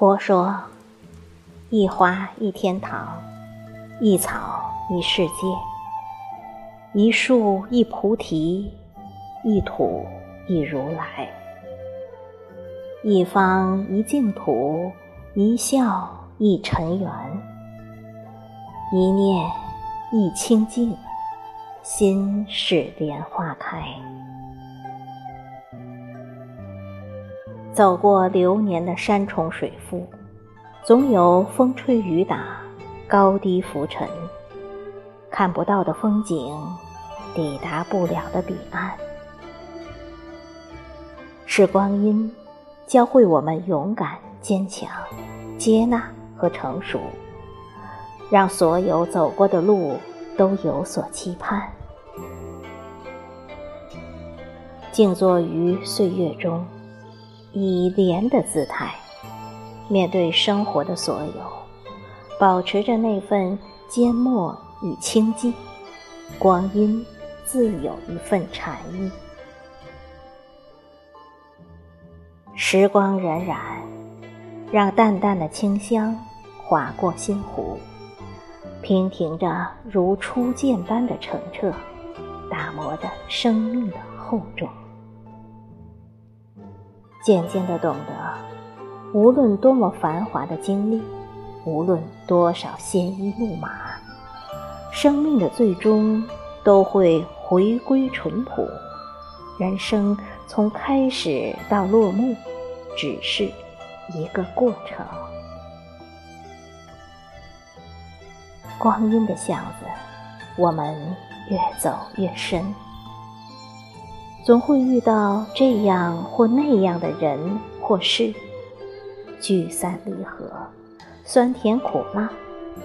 佛说：一花一天堂，一草一世界，一树一菩提，一土一如来，一方一净土，一笑一尘缘，一念一清净，心是莲花开。走过流年的山重水复，总有风吹雨打、高低浮沉，看不到的风景，抵达不了的彼岸。是光阴教会我们勇敢、坚强、接纳和成熟，让所有走过的路都有所期盼。静坐于岁月中。以莲的姿态面对生活的所有，保持着那份缄默与清寂，光阴自有一份禅意。时光荏苒，让淡淡的清香划过心湖，娉婷着如初见般的澄澈，打磨着生命的厚重。渐渐的懂得，无论多么繁华的经历，无论多少鲜衣怒马，生命的最终都会回归淳朴。人生从开始到落幕，只是一个过程。光阴的巷子，我们越走越深。总会遇到这样或那样的人或事，聚散离合，酸甜苦辣，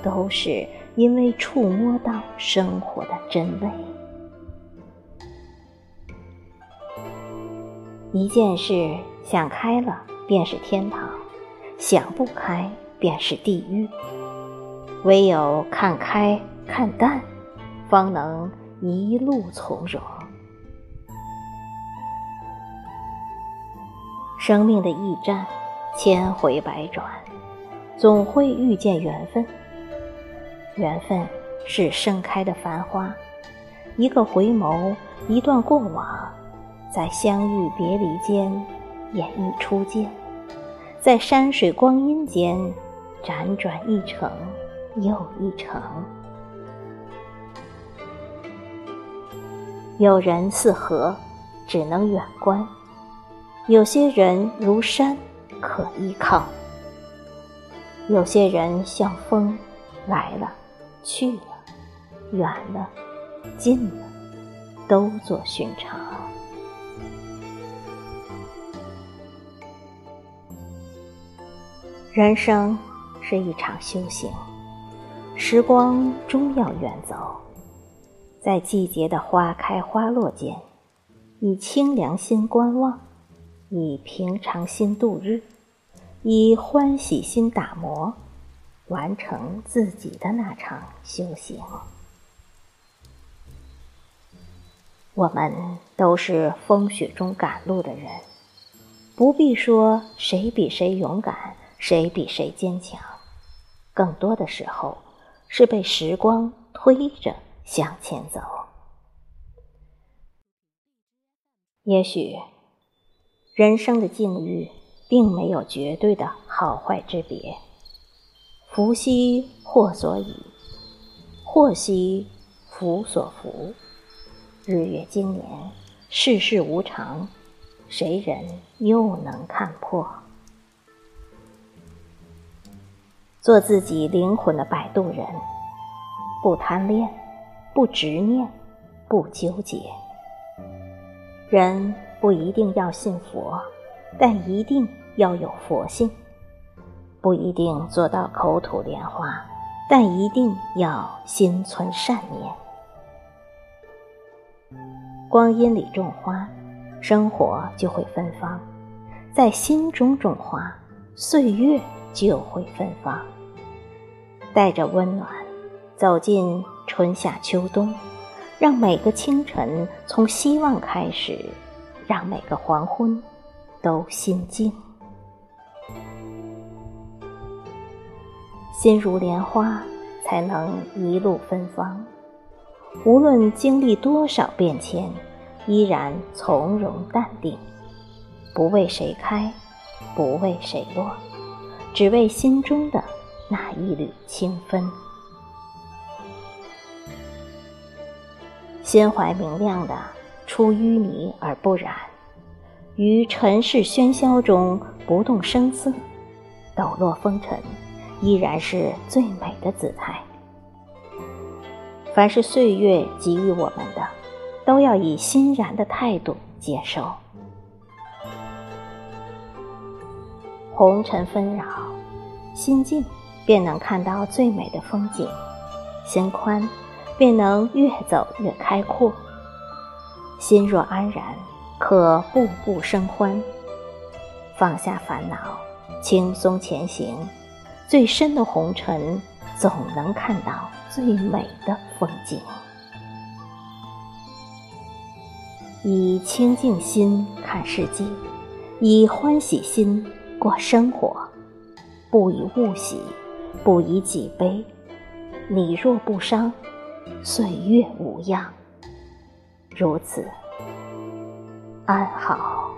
都是因为触摸到生活的真味。一件事想开了，便是天堂；想不开，便是地狱。唯有看开看淡，方能一路从容。生命的驿站，千回百转，总会遇见缘分。缘分是盛开的繁花，一个回眸，一段过往，在相遇别离间演绎初见，在山水光阴间辗转一程又一程。有人似河，只能远观。有些人如山，可依靠；有些人像风，来了，去了，远了，近了，都作寻常。人生是一场修行，时光终要远走，在季节的花开花落间，以清凉心观望。以平常心度日，以欢喜心打磨，完成自己的那场修行。我们都是风雪中赶路的人，不必说谁比谁勇敢，谁比谁坚强，更多的时候是被时光推着向前走。也许。人生的境遇，并没有绝对的好坏之别。福兮祸所倚，祸兮福所伏。日月经年，世事无常，谁人又能看破？做自己灵魂的摆渡人，不贪恋，不执念，不纠结。人。不一定要信佛，但一定要有佛性；不一定做到口吐莲花，但一定要心存善念。光阴里种花，生活就会芬芳；在心中种花，岁月就会芬芳。带着温暖，走进春夏秋冬，让每个清晨从希望开始。让每个黄昏都心静。心如莲花，才能一路芬芳。无论经历多少变迁，依然从容淡定，不为谁开，不为谁落，只为心中的那一缕清芬。心怀明亮的，出淤泥而不染，于尘世喧嚣中不动声色，抖落风尘，依然是最美的姿态。凡是岁月给予我们的，都要以欣然的态度接受。红尘纷扰，心静便能看到最美的风景；心宽。便能越走越开阔。心若安然，可步步生欢。放下烦恼，轻松前行。最深的红尘，总能看到最美的风景。以清净心看世界，以欢喜心过生活。不以物喜，不以己悲。你若不伤。岁月无恙，如此安好。